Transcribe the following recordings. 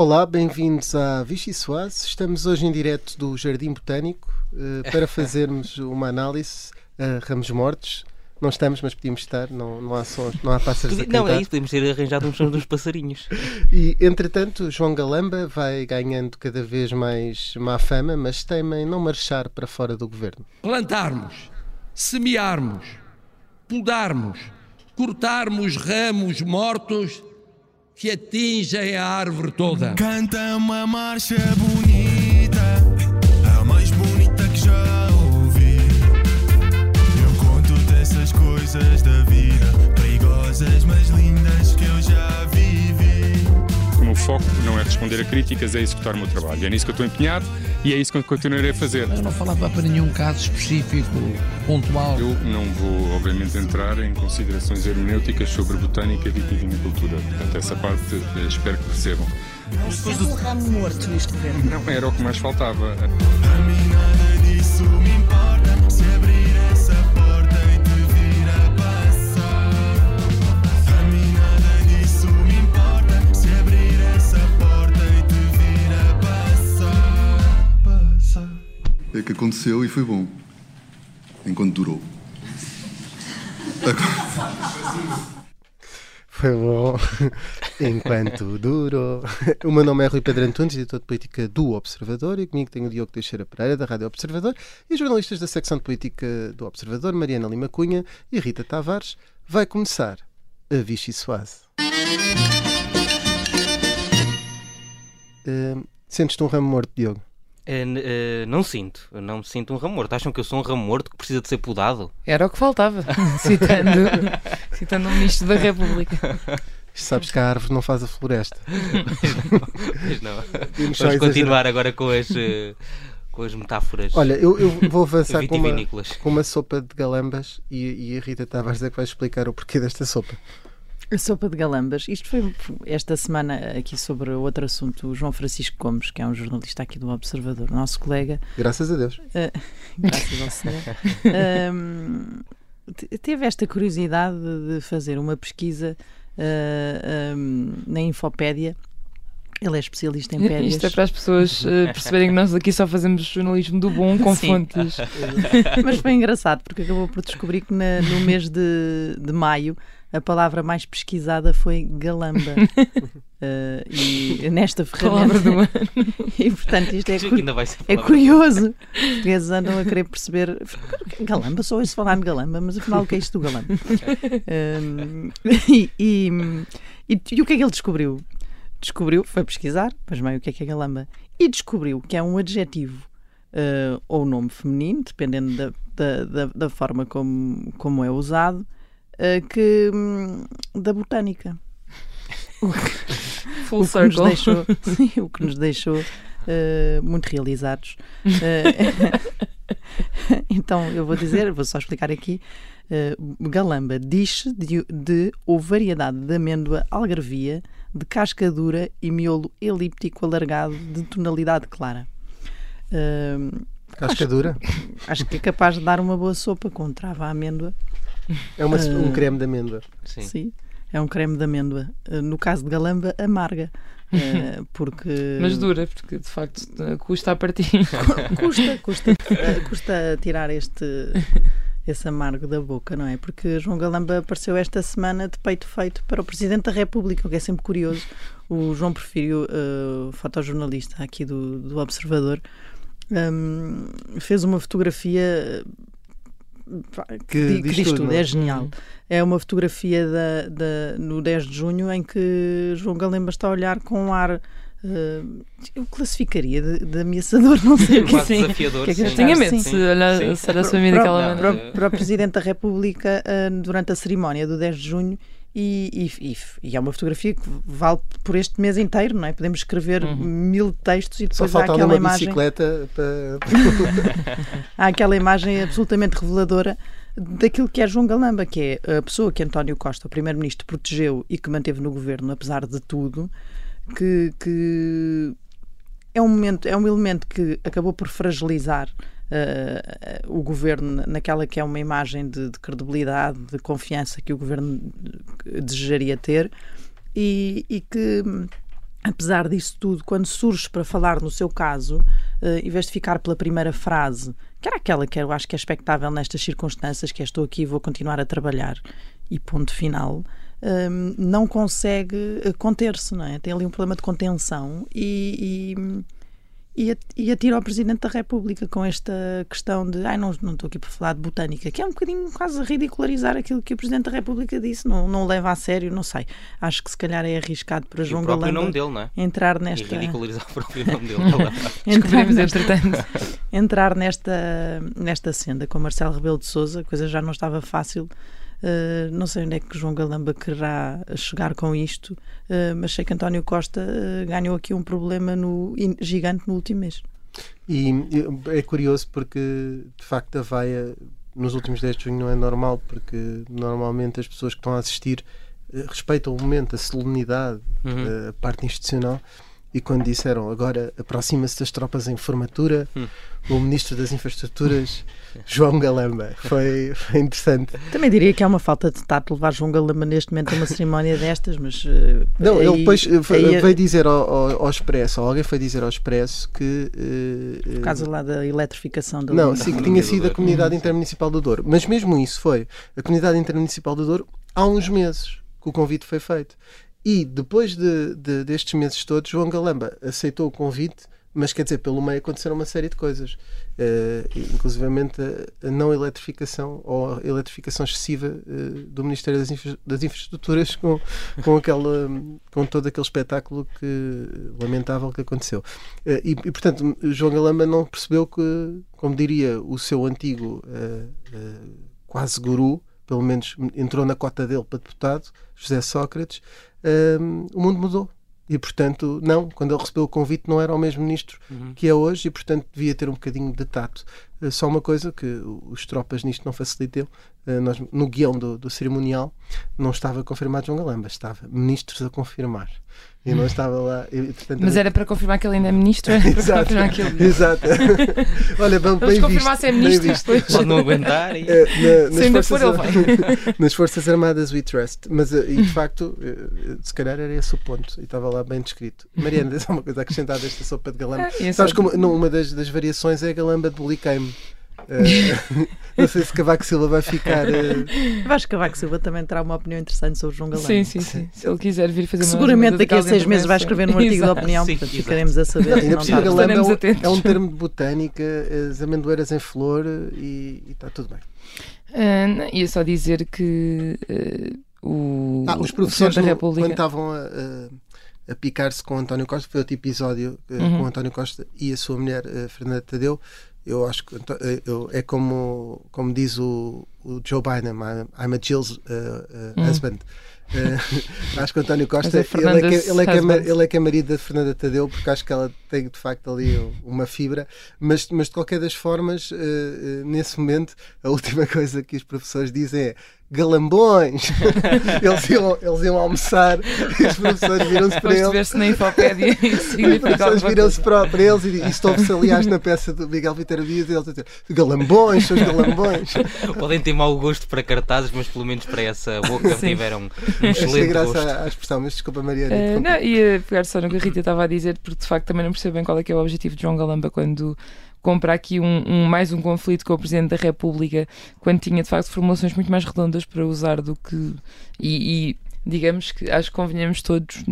Olá, bem-vindos à Vichy Soase. Estamos hoje em direto do Jardim Botânico uh, para fazermos uma análise a ramos mortos. Não estamos, mas podíamos estar, não, não há sons, não há pássaros a cantar. Não, é isso, podemos ter arranjado uns sons dos passarinhos. E, entretanto, João Galamba vai ganhando cada vez mais má fama, mas temem não marchar para fora do governo. Plantarmos, semearmos, podarmos, cortarmos ramos mortos que atingem a árvore toda. Canta uma marcha bonita, a mais bonita que já ouvi. Eu conto dessas coisas da vida, foco não é responder a críticas, é executar o meu trabalho. É nisso que eu estou empenhado e é isso que eu continuarei a fazer. Eu não falava para nenhum caso específico, pontual. Eu não vou, obviamente, entrar em considerações hermenêuticas sobre botânica e vitivinicultura. Portanto, essa parte eh, espero que percebam. Depois do ramo morto neste governo. Não era o que mais faltava. Que aconteceu e foi bom. Enquanto durou. Foi bom enquanto durou. O meu nome é Rui Pedro Antunes, editor de política do Observador, e comigo tenho o Diogo Teixeira Pereira, da Rádio Observador, e os jornalistas da secção de política do Observador, Mariana Lima Cunha e Rita Tavares. Vai começar a Vichy Soase. Uh, Sentes-te um ramo morto, Diogo? N- eh, não sinto, eu não me sinto um ramo morto. Acham que eu sou um ramo morto que precisa de ser podado? Era o que faltava, citando, citando o Ministro da República. Sabes que a árvore não faz a floresta. Mas não. Vamos só Vamos continuar agora com as, eh, com as metáforas Olha, eu, eu vou avançar com uma, com uma sopa de galambas e, e a Rita Tavares é que vai explicar o porquê desta sopa. A sopa de galambas. Isto foi esta semana aqui sobre outro assunto. O João Francisco Gomes, que é um jornalista aqui do Observador, nosso colega, Graças a Deus. graças ao Senhor, te- teve esta curiosidade de fazer uma pesquisa ah, hum, na Infopédia. Ele é especialista em pédias. Isto é para as pessoas eh, perceberem que nós aqui só fazemos jornalismo do bom com Sim. fontes. Mas foi engraçado porque acabou por descobrir que na- no mês de, de maio a palavra mais pesquisada foi galamba. Eh, e nesta Palavra do ferramenta. ano. E portanto isto é, cu- é curioso. Os portugueses andam a querer perceber. Galamba, só ouço falar de galamba, mas afinal o que é isto do galamba? Hum, e, e, e- e o que é que ele descobriu? Descobriu, foi pesquisar, mas bem, o que é que é galamba? E descobriu que é um adjetivo eh, ou nome feminino, dependendo da, da, da, da forma como, como é usado, eh, que, hum, da botânica. Full o que nos circle. deixou, sim, o que nos deixou eh, muito realizados. Então, eu vou dizer, vou só explicar aqui. galamba diz-se de, de ou variedade de amêndoa algarvia, de casca dura e miolo elíptico alargado de tonalidade clara. Eh, Casca dura. acho que é capaz de dar uma boa sopa com trava à amêndoa. É uma, um Ah. creme de amêndoa. Sim. Sim, é um creme de amêndoa. Eh, no caso de galamba, amarga. eh, porque Mas dura, porque de facto custa a partir. custa, custa, custa tirar este esse amargo da boca, não é? Porque João Galamba apareceu esta semana de peito feito para o Presidente da República, o que é sempre curioso. O João Porfírio, eh, fotojornalista aqui do, do Observador, hum, fez uma fotografia que, que diz tudo, não é genial. É uma fotografia da, da- no 10 de junho em que João Galamba está a olhar com um ar. Eh, eu classificaria de, de ameaçador, não sei o que Quase sim. desafiador. Que é que sim. Tinha Sim. medo se, olhar, Sim. daquela para, maneira. para, para o Presidente da República eh, durante a cerimónia do 10 de junho e, e- e- e é uma fotografia que vale por este mês inteiro, não é? Podemos escrever mil textos e Só depois há falta ali aquela uma imagem, bicicleta para. há aquela imagem absolutamente reveladora daquilo que é João Galamba, que é a pessoa que António Costa, o Primeiro-Ministro, protegeu e que manteve no governo, apesar de tudo, que, que é um momento, é um elemento que acabou por fragilizar eh, o governo naquela que é uma imagem de, de credibilidade, de confiança que o governo desejaria ter. E, e que apesar disso tudo, quando surge para falar no seu caso, eh, em vez de ficar pela primeira frase, que era aquela que eu acho que é expectável nestas circunstâncias, que é estou aqui e vou continuar a trabalhar, e ponto final, hum, não consegue eh, conter-se, não é? Tem ali um problema de contenção e, e, e, at- e atira ao Presidente da República com esta questão de ai, não, não estou aqui para falar de botânica, que é um bocadinho quase ridicularizar aquilo que o Presidente da República disse, não, não leva a sério, não sei. Acho que se calhar é arriscado para E João Galamba dele, é? entrar E nesta ridicularizar o próprio nome dele. Entrar nesta, entretanto. entrar nesta, nesta senda com Marcelo Rebelo de Souza, a coisa já não estava fácil. Uh, não sei onde é que João Galamba quererá chegar com isto, uh, mas sei que António Costa uh, ganhou aqui um problema no, in- gigante no último mês. E é curioso porque, de facto, a vaia nos últimos 10 de junho não é normal, porque normalmente as pessoas que estão a assistir eh, respeitam o momento, a solenidade, Uhum. eh, a parte institucional. E quando disseram agora aproxima-se das tropas em formatura, Hum. o Ministro das Infraestruturas, João Galamba. Foi, foi interessante. Também diria que é uma falta de tato levar João Galamba neste momento a uma cerimónia destas, mas. uh, Não, ele aí- depois eh, aí, veio dizer ao, ao, ao Expresso, ou alguém foi dizer ao Expresso que. eh, Por causa lá da eletrificação da Não, sim, que tinha sido a Comunidade Intermunicipal do Douro. Mas mesmo isso foi a Comunidade Intermunicipal do Douro há uns meses que o convite foi feito. E depois de, de- destes meses todos, João Galamba aceitou o convite, mas quer dizer, pelo meio aconteceram uma série de coisas. Eh, inclusivamente a, a não eletrificação ou a eletrificação excessiva eh, do Ministério das, Infra- das Infraestruturas com, com, aquela, com todo aquele espetáculo que lamentável que aconteceu. Eh, e, e, portanto, João Galamba não percebeu que, como diria o seu antigo quase guru, pelo menos entrou na cota dele para deputado, José Sócrates, o mundo mudou. E, portanto, não, quando ele recebeu o convite, não era o mesmo ministro Uhum. que é hoje e, portanto, devia ter um bocadinho de tato. Eh, Só uma coisa que os tropas nisto não facilitam, eh, nós, no guião do, do cerimonial não estava confirmado João Galamba, estava ministros a confirmar. E não estava lá. e, portanto, Mas era para confirmar que ele ainda é ministro? Era para Exato. confirmar que ele... Exato. Olha, bem, Vamos bem confirmar visto, se é bem ministro visto. depois. Pode não aguentar e... Eh, na- Se nas, ainda forças, for, ele nas Forças Armadas we trust. Mas, e de facto, se calhar era esse o ponto. E estava lá bem descrito. Mariana, tens alguma coisa a acrescentar desta sopa de galamba? Ah, é Sabes só- como não, uma das, das variações é a galamba de boliqueime. Eh, não sei se Cavaco Silva vai ficar. eh, Vasco Cavaco Silva também terá uma opinião interessante sobre João Galamba. Sim, sim, sim. Se ele quiser vir fazer Que uma seguramente daqui a seis meses vai escrever num artigo de opinião, Sim, portanto exato. ficaremos a saber. Não, que ainda não está. galamba é um, é um termo de botânica, as amendoeiras em flor eh, e e está tudo bem. Não, ia só dizer que ah, o, Ah, os o professores, da República. quando estavam a, a- a picar-se com António Costa, foi outro episódio eh, Uhum. com António Costa e a sua mulher, eh, Fernanda Tadeu. Eu acho que Anto- eh, eu- é como, como diz o, o Joe Biden: I'm, I'm a Jill's eh, eh, Hum. husband. Eh, acho que o António Costa é ele, é que, ele, é que é, ele é que é marido da Fernanda Tadeu, porque acho que ela tem de facto ali uma fibra. Mas, mas de qualquer das formas, eh, nesse momento, a última coisa que os professores dizem é galambões. eles, iam, eles iam almoçar e os professores viram-se para Depois de ele. ver-se na infopédia Os professores viram-se para, para eles e, e isto houve-se, aliás, na peça do Miguel Viterbo Dias, e eles a dizer galambões, seus galambões. Podem ter mau gosto para cartazes, mas pelo menos para essa boca Sim. tiveram um excelente graça gosto. à, à expressão, mas desculpa, Mariana. Eh, interrompi. não, ia pegar só no que a Rita estava a dizer, porque de facto também não percebo bem qual é que é o objetivo de João Galamba quando compra aqui um, um- mais um conflito com o Presidente da República, quando tinha de facto formulações muito mais redondas para usar do que. E, e, digamos que acho que convenhamos todos.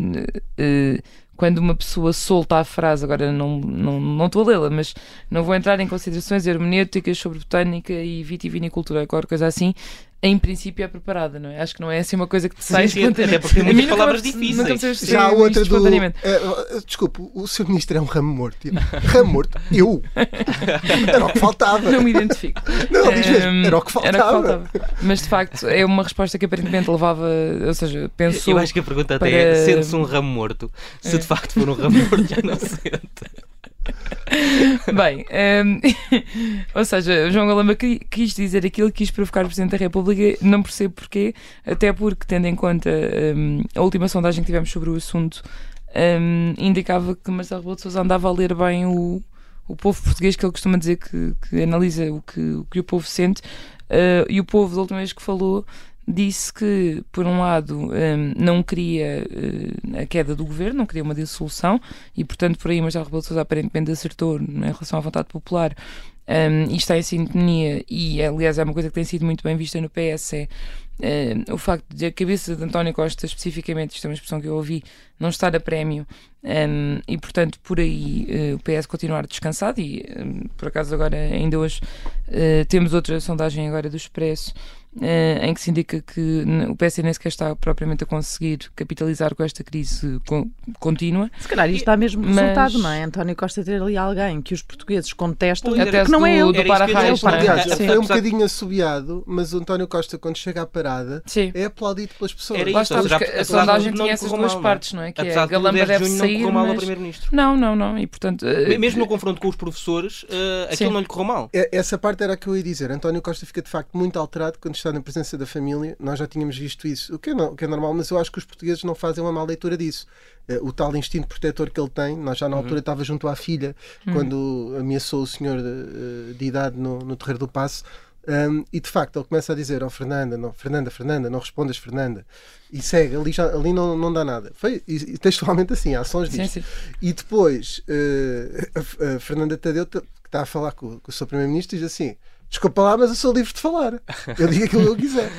eh, quando uma pessoa solta a frase, agora não, não, não estou a lê-la, mas não vou entrar em considerações hermenêuticas sobre botânica e vitivinicultura, qualquer coisa assim, em princípio é preparada, não é? Acho que não é assim uma coisa que te sai sim, até porque tem muitas palavras difíceis. Já há outra do. espontaneamente. eh, desculpe, o seu ministro é um ramo morto. Ramo morto? Eu? Era o que faltava. Não me identifico. Não, diz mesmo, Ehm, era o que faltava. era o que faltava. Mas de facto é uma resposta que aparentemente levava, ou seja, pensou. Eu acho que a pergunta até para- é: sente-se um ramo morto? Se É. de facto for um ramo morto, já não sente. Bem, ehm, ou seja, João Galamba qui- quis dizer aquilo, quis provocar o Presidente da República, não percebo porquê, até porque, tendo em conta ehm, a última sondagem que tivemos sobre o assunto, ehm, indicava que Marcelo Rebelo de Sousa andava a ler bem o, o povo português, que ele costuma dizer que, que analisa o que, o que o povo sente, eh, e o povo, da última vez que falou, disse que, por um lado, hum, não queria eh, a queda do governo, não queria uma dissolução, e, portanto, por aí Marcelo Rebelo de Sousa aparentemente acertou em relação à vontade popular um, e está em sintonia, e aliás é uma coisa que tem sido muito bem vista no PS, é o facto de a cabeça de António Costa, especificamente, isto é uma expressão que eu ouvi, não estar a prémio, e portanto por aí o PS continuar descansado, e por acaso agora, ainda hoje, temos outra sondagem agora do Expresso, em que se indica que o PS nem sequer está propriamente a conseguir capitalizar com esta crise con- contínua. Se calhar isto dá mesmo Mas- resultado, não é? António Costa ter ali alguém que os portugueses contestam e Até que não é do- ele. do para-raios, dizer, não é? Foi um bocadinho assobiado, mas o António Costa, quando chega à parada, Sim. é aplaudido pelas pessoas. Era isso, a apesar de sondagem não tinha essas duas mal, é? partes, não é? Que Apesar é a de Galamba tudo, deve junho sair, não correu mal ao mas... Primeiro-Ministro. Não, não, não. E portanto... eh, Mesmo no confronto com os professores, eh, aquilo Sim. não lhe correu mal. É- Essa parte era a que eu ia dizer. António Costa fica de facto muito alterado quando está na presença da família. Nós já tínhamos visto isso, o que é, o que é normal, mas eu acho que os portugueses não fazem uma má leitura disso. Eh, O tal instinto protetor que ele tem, nós já na altura estava junto à filha, quando ameaçou o senhor de, de idade no, no Terreiro do Passo. Um, e de facto ele começa a dizer: Oh Fernanda, não, Fernanda, Fernanda, não respondas, Fernanda. E segue, ali, já, ali não, não dá nada. Foi e, textualmente assim, há ações Sim, disto. sim. E depois eh, a, a Fernanda Tadeu, que está a falar com, com o seu Primeiro-Ministro, diz assim: Desculpa lá, mas eu sou livre de falar. Eu digo aquilo que eu quiser.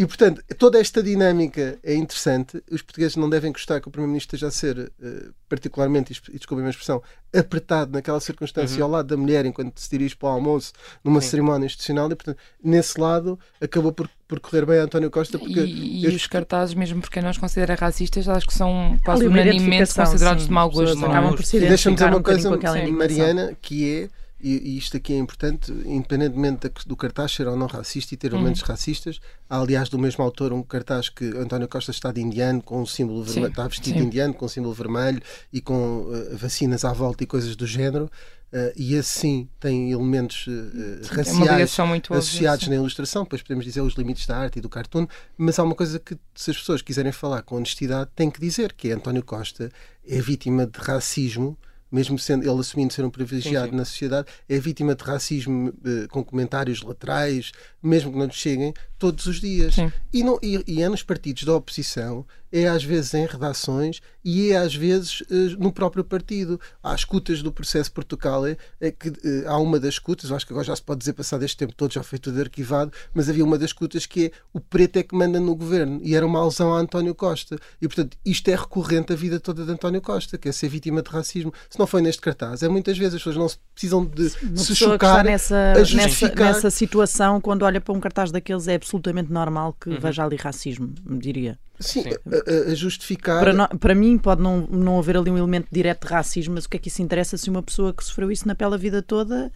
E portanto, toda esta dinâmica é interessante. Os portugueses não devem gostar que o Primeiro-Ministro esteja a ser, eh, particularmente, e desculpem a minha expressão, apertado naquela circunstância ao lado da mulher enquanto se dirige para o almoço numa cerimónia institucional. E portanto, nesse lado, acabou por, por correr bem a António Costa. Porque E, e os cartazes, mesmo porque nós considera racistas, acho que são quase unanimemente considerados sim. de mau gosto. é? acabam por se E deixa-me dizer um uma coisa, sim. Mariana, que é, e, isto aqui é importante, independentemente do cartaz ser ou não racista e ter elementos racistas, há aliás do mesmo autor um cartaz que António Costa está de indiano, com um símbolo vermelho, está vestido de sim. indiano, com um símbolo vermelho e com eh, vacinas à volta e coisas do género. eh, e esse sim tem elementos uma raciais óbvia, associados na ilustração, depois podemos dizer os limites da arte e do cartoon, mas há uma coisa que, se as pessoas quiserem falar com honestidade, têm que dizer, que é António Costa é vítima de racismo, mesmo sendo ele assumindo ser um privilegiado Sim, sim. na sociedade, é vítima de racismo eh, com comentários laterais, mesmo que não lhe cheguem, todos os dias. Sim. E, não, e, e é nos partidos da oposição, é às vezes em redações e é às vezes eh, no próprio partido. Há escutas do processo Portugal, é, é que eh, há uma das escutas, acho que agora já se pode dizer, passado este tempo todo, já foi tudo arquivado, mas havia uma das escutas que é o preto é que manda no governo e era uma alusão a António Costa. E portanto, isto é recorrente a vida toda de António Costa, que é ser vítima de racismo. Se não foi neste cartaz, é muitas vezes as pessoas não precisam de Uma se chocar nessa, a nessa, justificar. nessa situação, quando olha para um cartaz daqueles, é absolutamente normal que Uhum. veja ali racismo, diria. Sim, a- a, a justificar. Para, no- para mim, pode não, não haver ali um elemento direto de racismo, mas o que é que isso interessa se uma pessoa que sofreu isso na pele a vida toda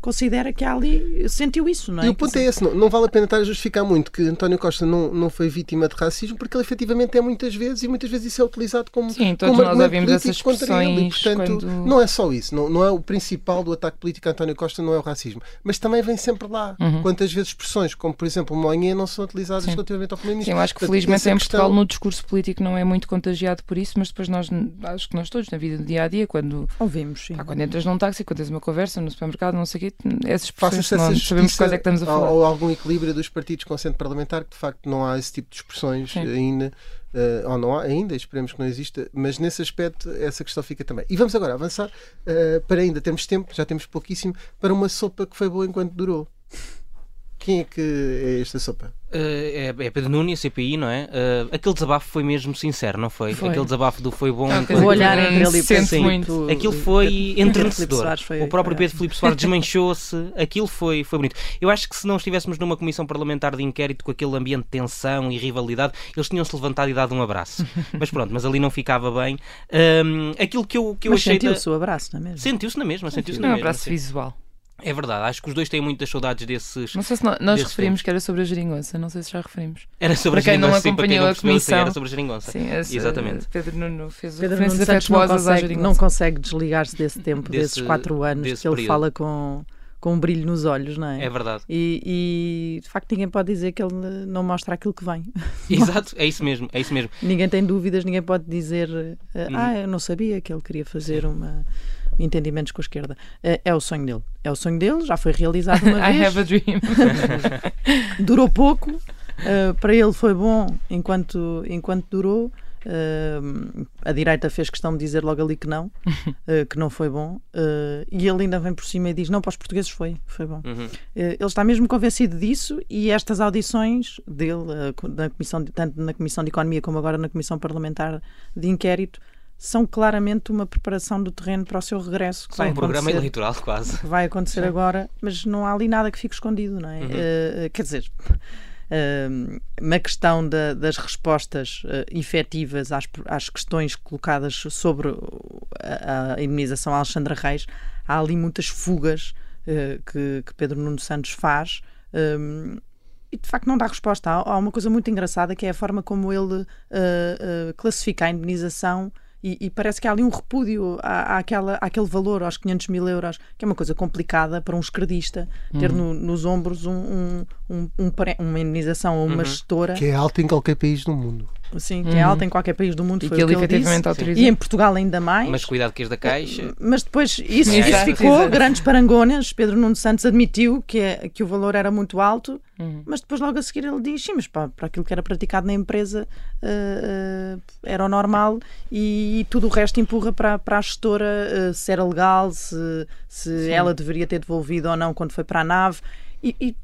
considera que há ali. sentiu isso, não é? E o ponto é esse, não, não vale a pena estar a justificar muito que António Costa não, não foi vítima de racismo, porque ele efetivamente é muitas vezes, e muitas vezes isso é utilizado como, Sim, todos como nós ouvimos essas ele. E, expressões portanto, quando- não é só isso, não, não é o principal do ataque político a António Costa, não é o racismo, mas também vem sempre lá. Quantas vezes expressões como, por exemplo, Moinhê não são utilizadas Sim. relativamente ao Sim, Primeiro-Ministro. eu acho que Portanto, felizmente essa em Portugal questão- no discurso político não é muito contagiado por isso, mas depois nós, acho que nós todos, na vida do dia a dia, quando, Ouvimos, sim. pá, quando entras num táxi, quando tens uma conversa no supermercado, não sei o quê, essas Faça-se expressões não sabemos quais é que estamos a falar. Ou, algum equilíbrio dos partidos com centro parlamentar, que de facto não há esse tipo de expressões Sim. ainda, eh, ou não há ainda, esperemos que não exista, mas nesse aspecto essa questão fica também. E vamos agora avançar eh, para ainda termos tempo, já temos pouquíssimo, para uma sopa que foi boa enquanto durou. Quem é que é esta sopa? Eh, é, é Pedro Nunes, CPI, não é? Eh, aquele desabafo foi mesmo sincero, não foi? Foi. Aquele desabafo do foi bom. Ah, enquanto- O olhar entre ele e muito. Aquilo foi entrenecedor. O próprio Pedro Filipe Soares desmanchou-se. Aquilo foi, foi bonito. Eu acho que se não estivéssemos numa comissão parlamentar de inquérito com aquele ambiente de tensão e rivalidade, eles tinham-se levantado e dado um abraço. mas pronto, mas ali não ficava bem. Ahm, aquilo que eu, que eu Mas achei. da- sentiu-se o abraço, não é mesmo? Sentiu-se na mesma, sentiu-se Não na é um mesma. abraço sim. visual. É verdade, acho que os dois têm muitas saudades desses. Não sei se nó- nós Desses referimos que era sobre a geringonça, não sei se já referimos. Era sobre Para a quem não geringonça, sim, para quem acompanhou não a percebeu, sim, comissão. era sobre a geringonça. Sim, esse, Exatamente. Pedro Nuno fez Pedro Nuno referências não afetuosas à consegue, não consegue desligar-se desse tempo, Desse- desses quatro anos, desse que ele período. fala com, com um brilho nos olhos, não é? É verdade. E, e, de facto ninguém pode dizer que ele não mostra aquilo que vem. Exato, é isso mesmo, é isso mesmo. ninguém tem dúvidas, ninguém pode dizer eh, Uhum. ah, eu não sabia que ele queria fazer uma entendimentos com a esquerda. Eh, é o sonho dele. É o sonho dele, já foi realizado uma I vez, have a dream. durou pouco, Uh, para ele foi bom enquanto, enquanto durou. Uh, a direita fez questão de dizer logo ali que não, uh, que não foi bom, uh, e ele ainda vem por cima e diz: Não, para os portugueses foi, foi bom. Uhum. ele está mesmo convencido disso, e estas audições dele, na comissão de, tanto na Comissão de Economia como agora na Comissão Parlamentar de Inquérito, são claramente uma preparação do terreno para o seu regresso. Que São vai um programa eleitoral quase. que vai acontecer agora, mas não há ali nada que fique escondido, não é? Uhum. Eh, quer dizer, eh, na questão da- das respostas eh, efetivas às, às questões colocadas sobre a, a indemnização a Alexandra Reis, há ali muitas fugas eh, que, que Pedro Nuno Santos faz. eh, e de facto não dá resposta. Há, há uma coisa muito engraçada que é a forma como ele classifica a indemnização e, e parece que há ali um repúdio à, àquela, àquele valor, aos 500 mil euros, que é uma coisa complicada para um esquerdista ter no- nos ombros um, um, um- um uma indemnização ou uma Uhum. gestora Que é alta em qualquer país do mundo. assim, que é Uhum. alta em qualquer país do mundo. E foi que o ele efetivamente autorizou. E em Portugal ainda mais. Mas cuidado que és da Caixa. Mas depois isso, Exato, isso ficou grandes parangonas. Pedro Nuno Santos admitiu que, é, que o valor era muito alto, Uhum. mas depois logo a seguir ele diz: sim, mas para, para aquilo que era praticado na empresa eh, eh, era o normal e, tudo o resto empurra para, para a gestora eh, se era legal, se, se ela deveria ter devolvido ou não quando foi para a nave. E, e,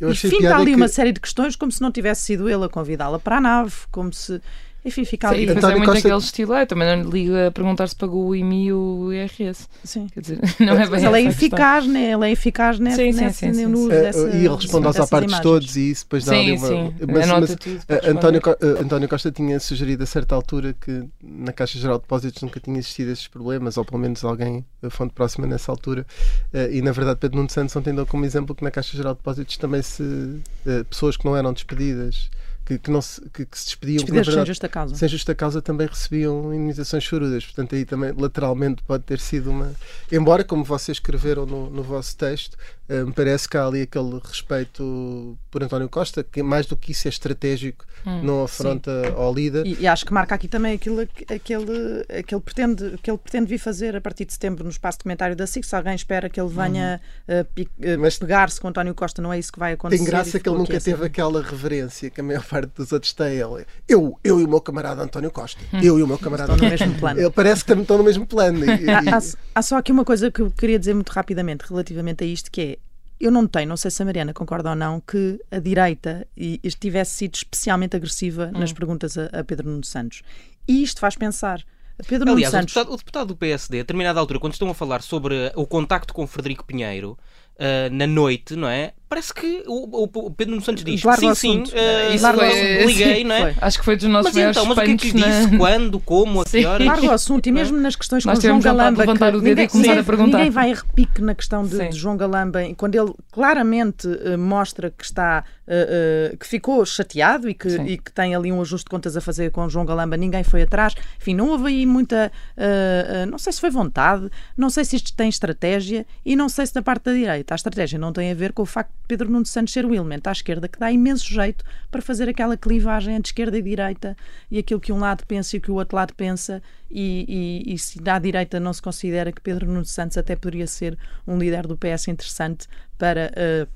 Eu e finta ali que- uma série de questões como se não tivesse sido ele a convidá-la para a nave, como se. Enfim, fica Sim, ali. e depois é António muito Costa- aquele estilo, ah, eu também não lhe liga a perguntar se pagou o IMI e o IRS. Sim. Quer dizer, não é bem Mas ele é questão. eficaz, né? ele é eficaz nesse, Sim, sim, nesse, sim, sim, no uso Eh, dessa- e ele responde aos apartes todos e isso depois dá ali Sim, uma. sim, mas- mas, tudo. eh, António, eh, António Costa tinha sugerido a certa altura que na Caixa Geral de Depósitos nunca tinha existido esses problemas, ou pelo menos alguém, a fonte próxima nessa altura. Eh, e na verdade, Pedro Nuno Santos ontem deu como exemplo que na Caixa Geral de Depósitos também se. eh, pessoas que não eram despedidas, que, que, não se, que, que se despediam, Despedidas sem verdade. justa causa. Sem justa causa também recebiam indemnizações chorudas, portanto aí também lateralmente pode ter sido uma. Embora, como vocês escreveram no, no vosso texto, me parece que há ali aquele respeito por António Costa, que mais do que isso é estratégico, Hum, não afronta ao líder. E, e acho que marca aqui também aquilo que- aquele, aquele pretende, que ele pretende vir fazer a partir de setembro no espaço documentário da SIC. Se alguém espera que ele venha uh, pi- uh, Mas- pegar-se com António Costa, não é isso que vai acontecer. Tem graça que ele nunca aqui assim. teve aquela reverência que a maior parte dos outros tem. Ele, eu, eu e o meu camarada António Costa. Eu e o meu camarada Estão no mesmo plano. Ele parece que também estão no mesmo plano. E- e- Há, há- há só aqui uma coisa que eu queria dizer muito rapidamente relativamente a isto, que é eu não tenho, não sei se a Mariana concorda ou não, que a direita e- tivesse sido especialmente agressiva Hum. nas perguntas a, a Pedro Nuno Santos. E isto faz pensar. Pedro Nuno Aliás, o deputado, o deputado do PSD, a determinada altura, quando estão a falar sobre o contacto com Frederico Pinheiro ah, na noite, não é? Parece que o, o- Pedro Nuno Santos diz: Larga o sim, sim, assunto. ah, Isso foi- assunto. liguei, Sim, não é? foi. Acho que foi dos nossos Mas maiores então, mas o que é que lhe suspeitos disse? na... Quando? Como? A que Sim. horas? Larga o assunto e mesmo nas questões Nós com o João Galamba levantar o dedo e ninguém, começar ninguém- a perguntar. ninguém vai a repique na questão de, Sim. de João Galamba e quando ele claramente eh, mostra que está eh, eh, que ficou chateado e que, Sim. e que tem ali um ajuste de contas a fazer com o João Galamba ninguém foi atrás enfim, não houve aí muita eh, eh, não sei se foi vontade não sei se isto tem estratégia e não sei se da parte da direita a estratégia não tem a ver com o facto Pedro Nuno Santos ser o elemento à esquerda que dá imenso jeito para fazer aquela clivagem entre esquerda e direita e aquilo que um lado pensa e o que o outro lado pensa e, e, e se da direita não se considera que Pedro Nuno Santos até poderia ser um líder do PS interessante para, eh,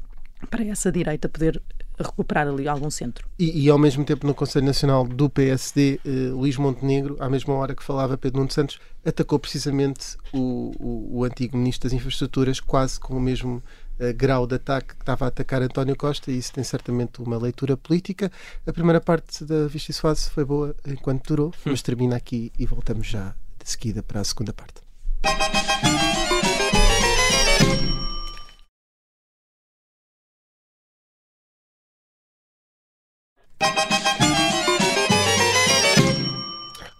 para essa direita poder recuperar ali algum centro. E, e ao mesmo tempo no Conselho Nacional do PSD, eh, Luís Montenegro, à mesma hora que falava Pedro Nuno Santos, atacou precisamente o, o, o antigo Ministro das Infraestruturas, quase com o mesmo grau de ataque que estava a atacar António Costa, e isso tem certamente uma leitura política. A primeira parte da Vista e Suave foi boa enquanto durou, mas termina aqui e voltamos já de seguida para a segunda parte.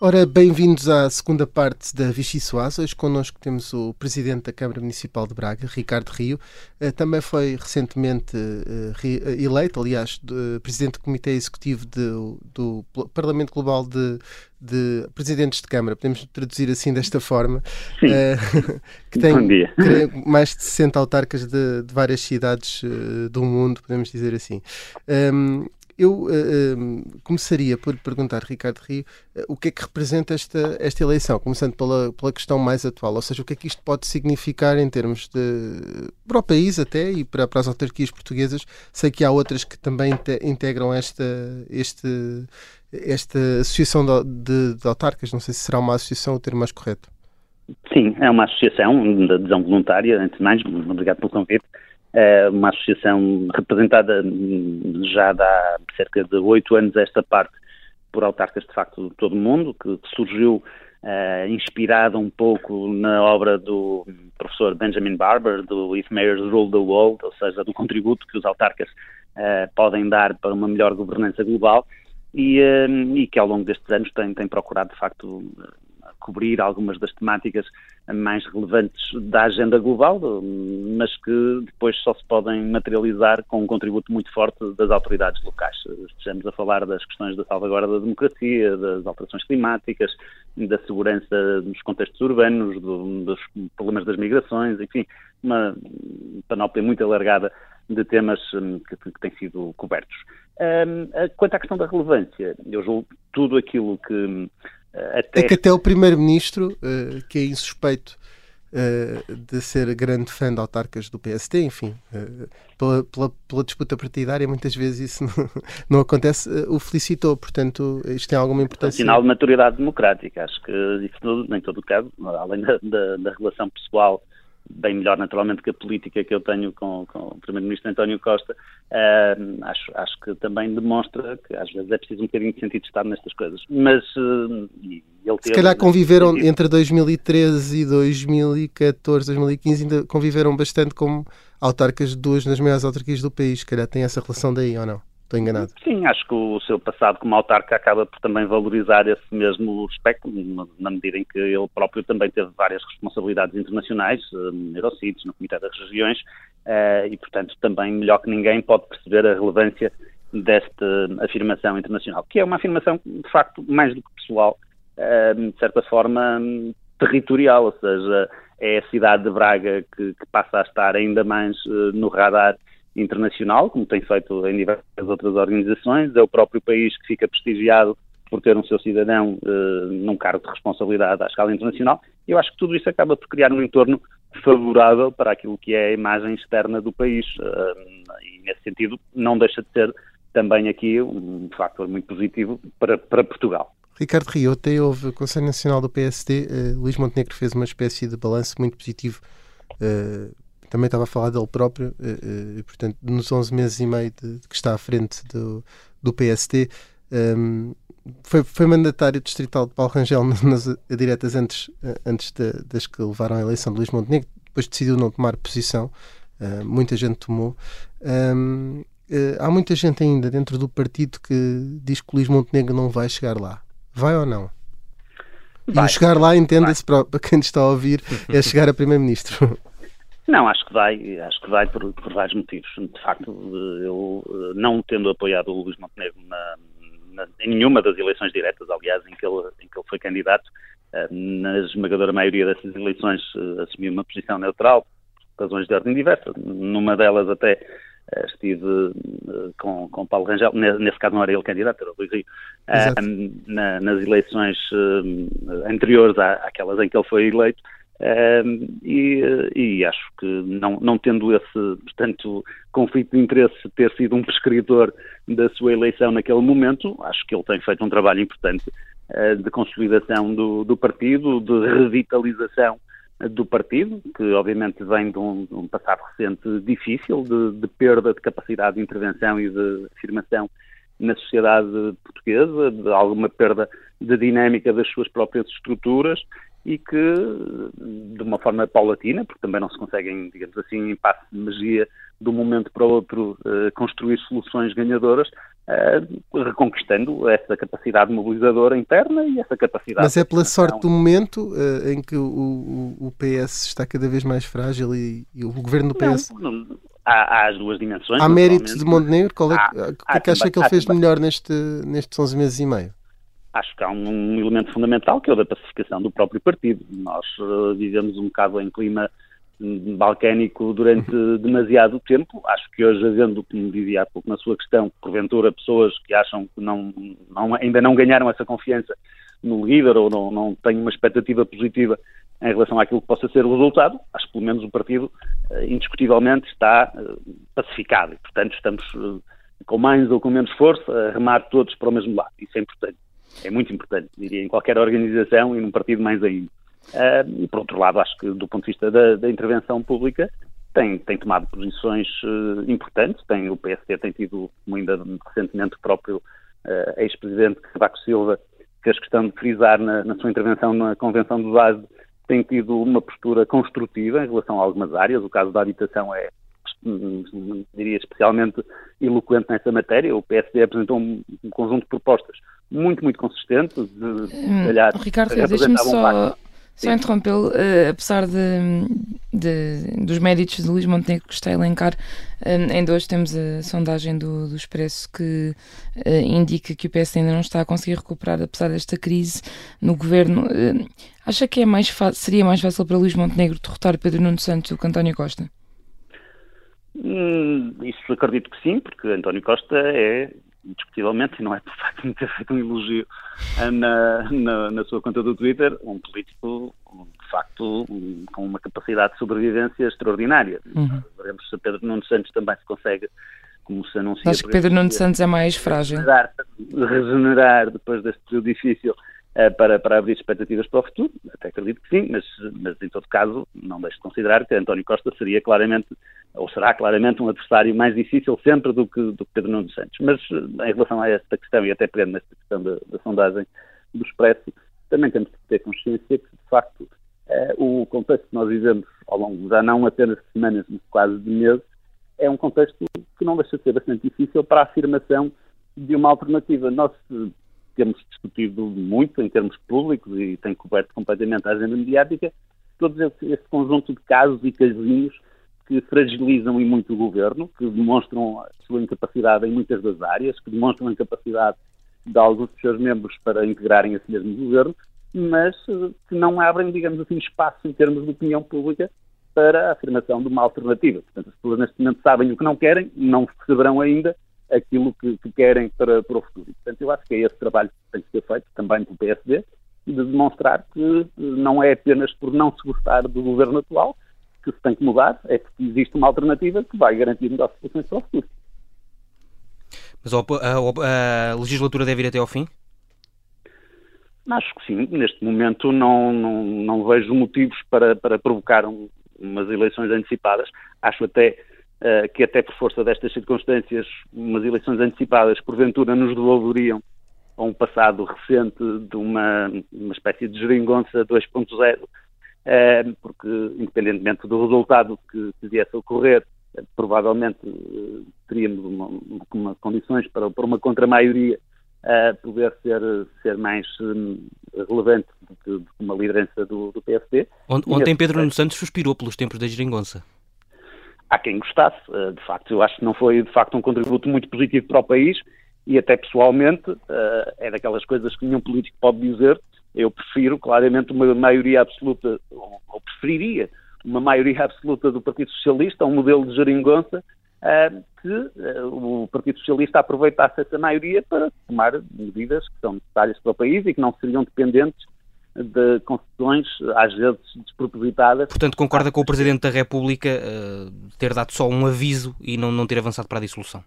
Ora, bem-vindos à segunda parte da Vichy Soares. Hoje connosco temos o Presidente da Câmara Municipal de Braga, Ricardo Rio. Eh, Também foi recentemente eh, eh, eleito, aliás, de- Presidente do Comitê Executivo de- do Parlamento Global de, de Presidentes de Câmara. Podemos traduzir assim desta forma. Eh, que tem mais de 60 autarcas de, de várias cidades do mundo, podemos dizer assim. Um, eu eh, começaria por perguntar, Ricardo Rio, eh, o que é que representa esta, esta eleição, começando pela, pela questão mais atual, ou seja, o que é que isto pode significar em termos de. para o país até e para, para as autarquias portuguesas. Sei que há outras que também inte- integram esta, este, esta associação de, de, de autarcas, não sei se será uma associação o termo mais correto. Sim, é uma associação de adesão voluntária, antes de mais, obrigado pelo convite. É uma associação representada hum, já há cerca de oito anos esta parte por autarcas de facto de todo o mundo, que, surgiu eh, inspirada um pouco na obra do professor Benjamin Barber, do If Mayors Rule the World, ou seja, do contributo que os autarcas eh, podem dar para uma melhor governança global. E, eh, e que ao longo destes anos tem, tem procurado de facto cobrir algumas das temáticas mais relevantes da agenda global, mas que depois só se podem materializar com um contributo muito forte das autoridades locais. Estejamos a falar das questões da salvaguarda da democracia, das alterações climáticas, da segurança nos contextos urbanos, do, dos problemas das migrações, enfim, uma panóplia muito alargada de temas hum, que, que têm sido cobertos. Hum, quanto à questão da relevância, eu julgo tudo aquilo que hum, até... É que até o Primeiro-Ministro, uh, que é insuspeito uh, de ser grande fã de autarcas do PST, enfim, pela, pela, pela, disputa partidária, muitas vezes isso não, não acontece, o felicitou, portanto, isto tem alguma importância. É um sinal de maturidade democrática, acho que isso, em todo o caso, além da, da, da relação pessoal bem melhor naturalmente que a política que eu tenho com, com o Primeiro-Ministro António Costa, uh, acho, acho que também demonstra que às vezes é preciso um bocadinho de sentido de Estado nestas coisas. Mas uh, ele Se calhar conviveram entre 2013 e 2014, 2015, ainda conviveram bastante como autarcas de duas das maiores autarquias do país. Se calhar tem essa relação daí ou não? Estou enganado. Sim, acho que o seu passado como autarca acaba por também valorizar esse mesmo aspecto, na medida em que ele próprio também teve várias responsabilidades internacionais, no Eurocities, no Comitê das Regiões, e, portanto, também melhor que ninguém pode perceber a relevância desta afirmação internacional, que é uma afirmação, de facto, mais do que pessoal, de certa forma, territorial, ou seja, é a cidade de Braga que, que passa a estar ainda mais no radar internacional, como tem feito em diversas outras organizações, é o próprio país que fica prestigiado por ter um seu cidadão uh, num cargo de responsabilidade à escala internacional. Eu acho que tudo isso acaba por criar um entorno favorável para aquilo que é a imagem externa do país. Uh, e, nesse sentido, não deixa de ser também aqui um fator muito positivo para, para Portugal. Ricardo Rio, até houve o Conselho Nacional do PSD, uh, Luís Montenegro fez uma espécie de balanço muito positivo também estava a falar dele próprio, e, portanto, nos 11 meses e meio de, que está à frente do, do PST, um, foi, foi mandatário distrital de Paulo Rangel nas diretas antes, antes de, das que levaram a eleição de Luís Montenegro, depois decidiu não tomar posição, uh, muita gente tomou. Um, uh, há muita gente ainda dentro do partido que diz que o Luís Montenegro não vai chegar lá. Vai ou não? Vai. E o chegar lá, entenda-se para quem está a ouvir, é chegar a Primeiro-Ministro. Não, acho que vai, acho que vai por, por, vários motivos. De facto, eu não tendo apoiado o Luís Montenegro na, na, em nenhuma das eleições diretas, aliás, em que ele, em que ele foi candidato, na esmagadora maioria dessas eleições assumi uma posição neutral, por razões de ordem diversa. Numa delas até estive com, com Paulo Rangel, nesse caso não era ele candidato, era o Rui Rio, na, nas eleições anteriores à, àquelas em que ele foi eleito, E, e, acho que não, não tendo esse, portanto, conflito de interesse ter sido um prescritor da sua eleição naquele momento, acho que ele tem feito um trabalho importante uh, de consolidação do, do, partido, de revitalização do partido, que obviamente vem de um, de um passado recente difícil, de, de, perda de capacidade de intervenção e de afirmação na sociedade portuguesa, de alguma perda de dinâmica das suas próprias estruturas e que, de uma forma paulatina, porque também não se conseguem, digamos assim, em passo de magia, de um momento para o outro, uh, construir soluções ganhadoras, uh, reconquistando essa capacidade mobilizadora interna e essa capacidade... Mas é pela sorte do momento uh, em que o, o, PS está cada vez mais frágil e, e o governo do PS... Não, não, há, há, as duas dimensões. Há méritos de Montenegro? Qual é, há, que é que acha que ele fez melhor neste, nestes 11 meses e meio? Acho que há um, elemento fundamental que é o da pacificação do próprio partido. Nós uh, vivemos um bocado em clima balcânico durante demasiado tempo. Acho que hoje, havendo, como dizia há pouco na sua questão, porventura pessoas que acham que não, não- ainda não ganharam essa confiança no líder ou não, não têm uma expectativa positiva em relação àquilo que possa ser o resultado, acho que pelo menos o partido eh, indiscutivelmente está eh, pacificado e, portanto, estamos com mais ou com menos força a remar todos para o mesmo lado. Isso é importante. É muito importante, diria, em qualquer organização e num partido mais ainda. Ah, e, por outro lado, acho que do ponto de vista da, da intervenção pública, tem, tem tomado posições eh, importantes. Tem, o PSD tem tido, como ainda recentemente o próprio eh, ex-presidente Cavaco Silva, fez questão de frisar na, na sua intervenção na Convenção de Base, tem tido uma postura construtiva em relação a algumas áreas. O caso da habitação é, diria, especialmente eloquente nessa matéria. O PSD apresentou um, um conjunto de propostas muito, muito consistentes. De, se Hum, calhar, Ricardo, deixa-me só, só interrompê-lo. eh, apesar de, de- dos méritos de Luís Montenegro que está a elencar, eh, ainda hoje temos a sondagem do, do Expresso que eh, indica que o PS ainda não está a conseguir recuperar, apesar desta crise no governo. Eh, acha que é mais seria mais fácil para Luís Montenegro derrotar Pedro Nuno Santos do que António Costa? Hum, isso acredito que sim, porque António Costa é, indiscutivelmente, e não é por facto de ter feito um elogio ah, na, na, na sua conta do Twitter, um político, de facto, um, com uma capacidade de sobrevivência extraordinária. Uhum. Veremos se Pedro Nuno Santos também se consegue, como se anuncia... Acho que Pedro Nuno Santos é mais frágil. regenerar, regenerar depois deste período difícil eh, para, para abrir expectativas para o futuro. Até acredito que sim, mas, mas em todo caso não deixo de considerar que António Costa seria claramente, ou será claramente um adversário mais difícil sempre do que, do que Pedro Nuno Santos. Mas eh, em relação a esta questão, e até pegando nesta questão da, da sondagem do Expresso, também temos que ter consciência que, de facto, eh, o contexto que nós vivemos ao longo já não apenas de semanas, mas quase de meses, é um contexto que não deixa de ser bastante difícil para a afirmação de uma alternativa. Nós eh, temos discutido muito em termos públicos e tem coberto completamente a agenda mediática todo esse, esse conjunto de casos e casinhos que fragilizam e muito o governo, que demonstram a sua incapacidade em muitas das áreas, que demonstram a incapacidade de alguns dos seus membros para integrarem esse mesmo governo, mas eh, que não abrem, digamos assim, espaço em termos de opinião pública para a afirmação de uma alternativa. Portanto, as pessoas neste momento sabem o que não querem, não perceberão ainda aquilo que, que querem para, para o futuro. E, Portanto, eu acho que é esse trabalho que tem que ser feito também pelo PSD, de demonstrar que eh, não é apenas por não se gostar do governo atual que se tem que mudar, é porque existe uma alternativa que vai garantir melhores soluções para o futuro. Mas a, a a legislatura deve ir até ao fim? Acho que sim. Neste momento não, não, não vejo motivos para, para provocar um- umas eleições antecipadas. Acho até eh, que até por força destas circunstâncias, umas eleições antecipadas porventura nos devolveriam a um passado recente de uma, uma espécie de geringonça 2.0, eh, porque independentemente do resultado que, que viesse a ocorrer, eh, provavelmente eh, teríamos uma, uma condições para, para uma contramaioria a poder ser, ser mais hum, relevante do que, uma liderança do, do PSD. Ont- Ontem esse Pedro Nuno Santos suspirou pelos tempos da geringonça. há quem gostasse. Eh, De facto, eu acho que não foi de facto um contributo muito positivo para o país e até pessoalmente eh, é daquelas coisas que nenhum político pode dizer. Eu prefiro claramente uma maioria absoluta, ou preferiria uma maioria absoluta do Partido Socialista, um modelo de geringonça, eh, que eh, o Partido Socialista aproveitasse essa maioria para tomar medidas que são necessárias para o país e que não seriam dependentes de concessões, às vezes despropositadas, Portanto, concorda com o Presidente da República eh, ter dado só um aviso e não, não ter avançado para a dissolução?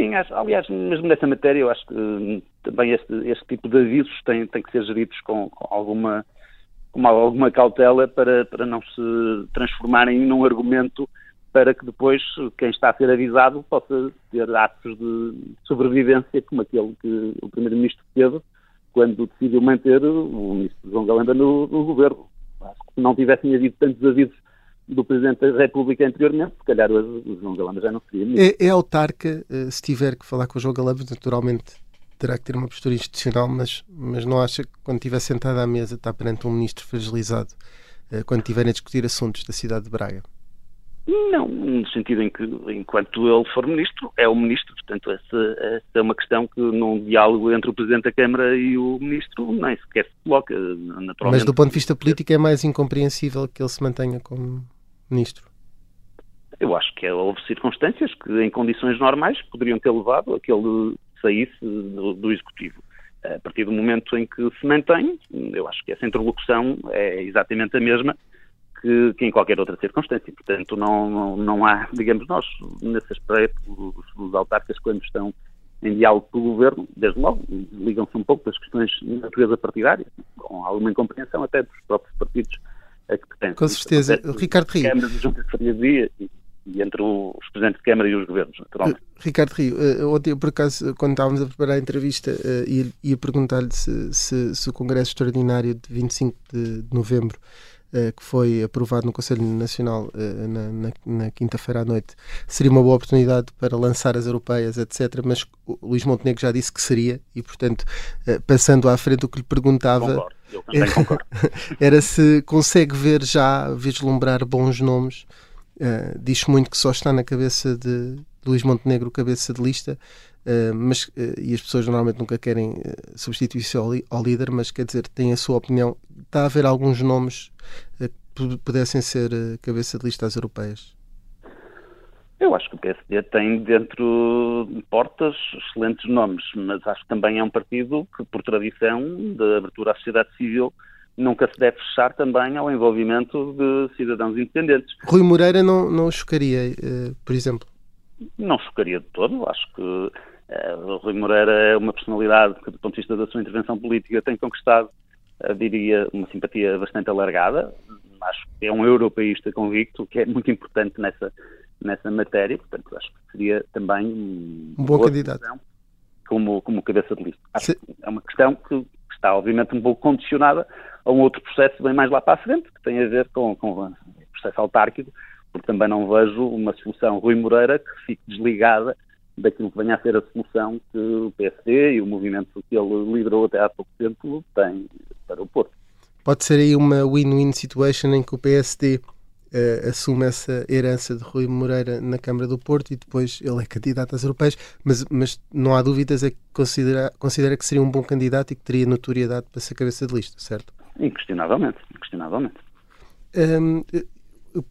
Sim, acho- aliás, mesmo nessa matéria, eu acho que hum, também este, este tipo de avisos têm, têm que ser geridos com, com alguma, com alguma cautela para, para não se transformarem num argumento para que depois quem está a ser avisado possa ter atos de sobrevivência, como aquele que o Primeiro-Ministro teve quando decidiu manter o Ministro João Galamba no, no governo. Acho que se não tivessem havido tantos avisos do Presidente da República anteriormente, se calhar hoje o João Galamba já não seria ministro. É, é autarca, eh, se tiver que falar com o João Galamba, naturalmente terá que ter uma postura institucional, mas, mas não acha que quando estiver sentado à mesa está perante um ministro fragilizado, eh, quando estiverem a discutir assuntos da cidade de Braga? Não, no sentido em que, enquanto ele for ministro, é o ministro. Portanto, essa, essa é uma questão que, num diálogo entre o Presidente da Câmara e o ministro, nem sequer se coloca. Naturalmente, Mas do ponto de vista político é mais incompreensível que ele se mantenha como ministro. Eu acho que houve circunstâncias que, em condições normais, poderiam ter levado a que ele saísse do, do Executivo. A partir do momento em que se mantém, eu acho que essa interlocução é exatamente a mesma que, que em qualquer outra circunstância. Portanto, não, não, não há, digamos, nós, nesse aspecto, os, os autarcas, quando estão em diálogo com o governo, desde logo, ligam-se um pouco das questões de natureza partidária, com alguma incompreensão até dos próprios partidos que pertencem. Com certeza. Ricardo Rio. nas Câmaras de Juntas de Freguesia e, e entre os presidentes de Câmara e os governos, naturalmente. Ricardo Rio, eh, ontem, por acaso, quando estávamos a preparar a entrevista, eh, ia, ia perguntar-lhe se, se- se o Congresso Extraordinário de 25 de, novembro, que foi aprovado no Conselho Nacional eh, na, na- na quinta-feira à noite, seria uma boa oportunidade para lançar as europeias, etc. Mas Luís Montenegro já disse que seria, e, portanto, eh, passando à frente, o que lhe perguntava concordo. era se consegue ver já, vislumbrar bons nomes. Uh, diz muito que só está na cabeça de Luís Montenegro, cabeça de lista, uh, mas, uh, e as pessoas normalmente nunca querem uh, substituir-se ao, li- ao líder, mas quer dizer, tem a sua opinião. Está a haver alguns nomes que pu- pudessem ser cabeça de lista às europeias? Eu acho que o PSD tem dentro de portas excelentes nomes, mas acho que também é um partido que, por tradição de abertura à sociedade civil, nunca se deve fechar também ao envolvimento de cidadãos independentes. Rui Moreira não, não chocaria, por exemplo. Não chocaria de todo. Acho que o Rui Moreira é uma personalidade que, do ponto de vista da sua intervenção política, tem conquistado, eh, diria, uma simpatia bastante alargada. Acho que é um europeísta convicto, que é muito importante nessa, nessa matéria. Portanto, acho que seria também um bom candidato. Como, como cabeça de lista. Acho que é uma questão que está, obviamente, um pouco condicionada a um outro processo bem mais lá para a frente, que tem a ver com, com o processo autárquico, porque também não vejo uma solução Rui Moreira que fique desligada daquilo que venha a ser a solução que o PSD e o movimento que ele liderou até há pouco tempo têm para o Porto. Pode ser aí uma win-win situation em que o PSD eh, assume essa herança de Rui Moreira na Câmara do Porto e depois ele é candidato às europeias, mas, mas não há dúvidas é que considera, considera que seria um bom candidato e que teria notoriedade para ser cabeça de lista, certo? Inquestionavelmente, inquestionavelmente. Hum,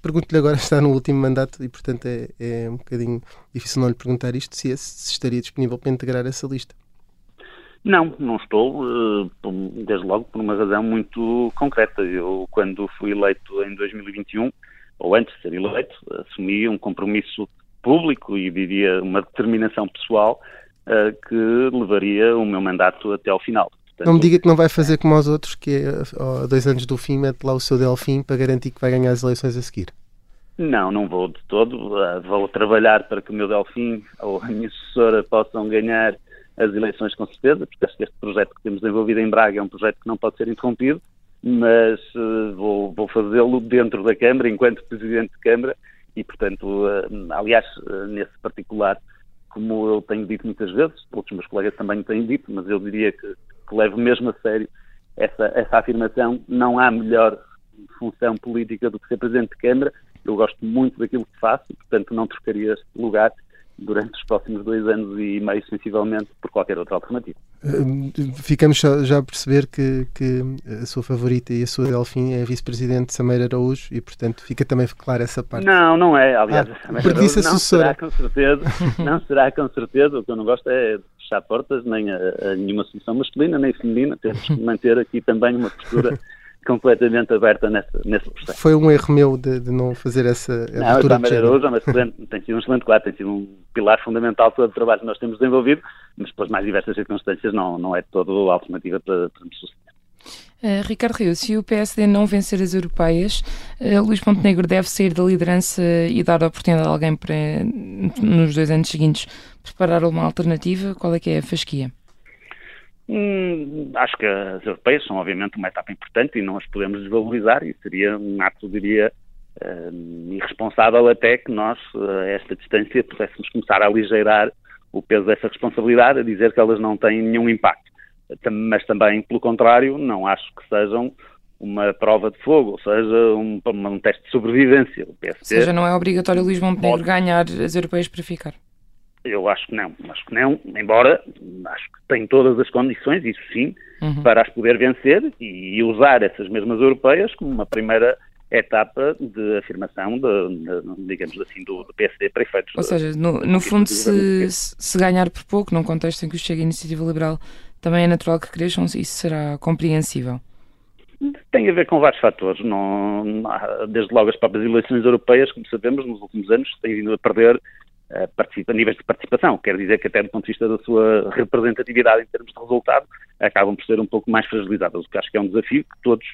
pergunto-lhe agora, está no último mandato e portanto é, é um bocadinho difícil não lhe perguntar isto, se, se estaria disponível para integrar essa lista. Não, não estou, eh, desde logo por uma razão muito concreta. Eu, quando fui eleito em 2021, ou antes de ser eleito, assumi um compromisso público e diria uma determinação pessoal eh, que levaria o meu mandato até ao final. Não me diga que não vai fazer como aos outros, que é, ó, dois anos do fim, mete lá o seu Delfim para garantir que vai ganhar as eleições a seguir. Não, não vou de todo. Uh, vou trabalhar para que o meu Delfim ou a minha sucessora possam ganhar as eleições com certeza, porque acho que este projeto que temos desenvolvido em Braga é um projeto que não pode ser interrompido, mas uh, vou, vou fazê-lo dentro da Câmara, enquanto Presidente de Câmara, e portanto, uh, aliás, nesse particular, como eu tenho dito muitas vezes, outros meus colegas também têm dito, mas eu diria que, que levo mesmo a sério essa, essa afirmação, não há melhor função política do que ser Presidente de Câmara, eu gosto muito daquilo que faço portanto, não trocaria este lugar durante os próximos dois anos e meio, sensivelmente, por qualquer outra alternativa. Hum, Ficamos já a perceber que, que a sua favorita e a sua Delfim é a vice-presidente Sameira Araújo e, portanto, fica também clara essa parte. Não, não é. Aliás, Ah, mas porque disse a não sucessora. será com certeza. Não será com certeza. O que eu não gosto é fechar portas nem a, a nenhuma solução masculina nem feminina. Temos que manter aqui também uma postura completamente aberta nessa, nesse processo. Foi um erro meu de, de não fazer essa Não, abertura de género. Excelente- tem sido um excelente quadro, tem sido um pilar fundamental para o trabalho que nós temos desenvolvido, mas pelas mais diversas circunstâncias não, não é todo a alternativa para, para me suceder. Uh, Ricardo Rio, se o PSD não vencer as europeias, uh, Luís Montenegro deve sair da liderança e dar a oportunidade a alguém para, nos dois anos seguintes, preparar uma alternativa? Qual é que é a fasquia? Hum, acho que as europeias são obviamente uma etapa importante e não as podemos desvalorizar e seria um ato, diria, hum, irresponsável até que nós, a esta distância, pudéssemos começar a aligeirar o peso dessa responsabilidade, a dizer que elas não têm nenhum impacto. Mas também, pelo contrário, não acho que sejam uma prova de fogo, ou seja, um, um teste de sobrevivência. O Ou PSD, seja, não é obrigatório Luís Montenegro Pode. ganhar as europeias para ficar. eu acho que não, acho que não, embora acho que tem todas as condições, isso sim, Uhum. para as poder vencer e usar essas mesmas europeias como uma primeira etapa de afirmação, de, de, digamos assim, do, do PSD para efeitos. Ou seja, no, no fundo, se, se ganhar por pouco, num contexto em que o Chega a Iniciativa Liberal também é natural que cresçam, isso será compreensível. Tem a ver com vários fatores. Não, desde logo as próprias eleições europeias, como sabemos, nos últimos anos têm vindo a perder eh, participa, níveis de participação. Quer dizer que até do ponto de vista da sua representatividade em termos de resultado, acabam por ser um pouco mais fragilizadas, o que acho que é um desafio que todos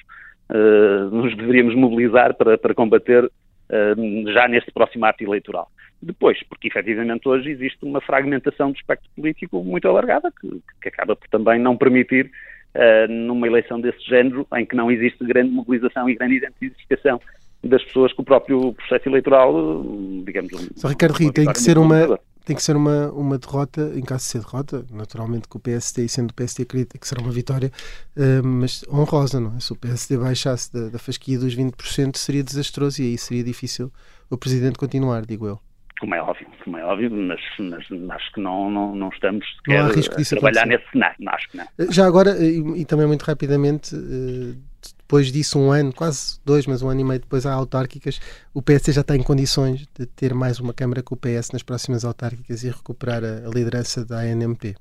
eh, nos deveríamos mobilizar para, para combater eh, já neste próximo ato eleitoral. Depois, porque efetivamente hoje existe uma fragmentação do espectro político muito alargada, que, que acaba por também não permitir, eh, numa eleição desse género, em que não existe grande mobilização e grande identificação das pessoas com o próprio processo eleitoral, digamos. Só Ricardo Rio, tem que ser uma, tem que ser uma, uma derrota, em caso de ser derrota, naturalmente que o PSD, e sendo o PSD acredita que será uma vitória, eh, mas honrosa, não é? Se o PSD baixasse da, da fasquia dos 20%, seria desastroso e aí seria difícil o Presidente continuar, digo eu. Como é óbvio, como é óbvio, mas, mas acho que não, não, não estamos Não sequer risco a trabalhar acontecer. nesse cenário. Não, acho que não. Já agora, eh, e, e também muito rapidamente, eh, depois disso, um ano, quase dois, mas um ano e meio depois há autárquicas, o PSD já está em condições de ter mais uma Câmara com o PS nas próximas autárquicas e recuperar a, a liderança da ANMP.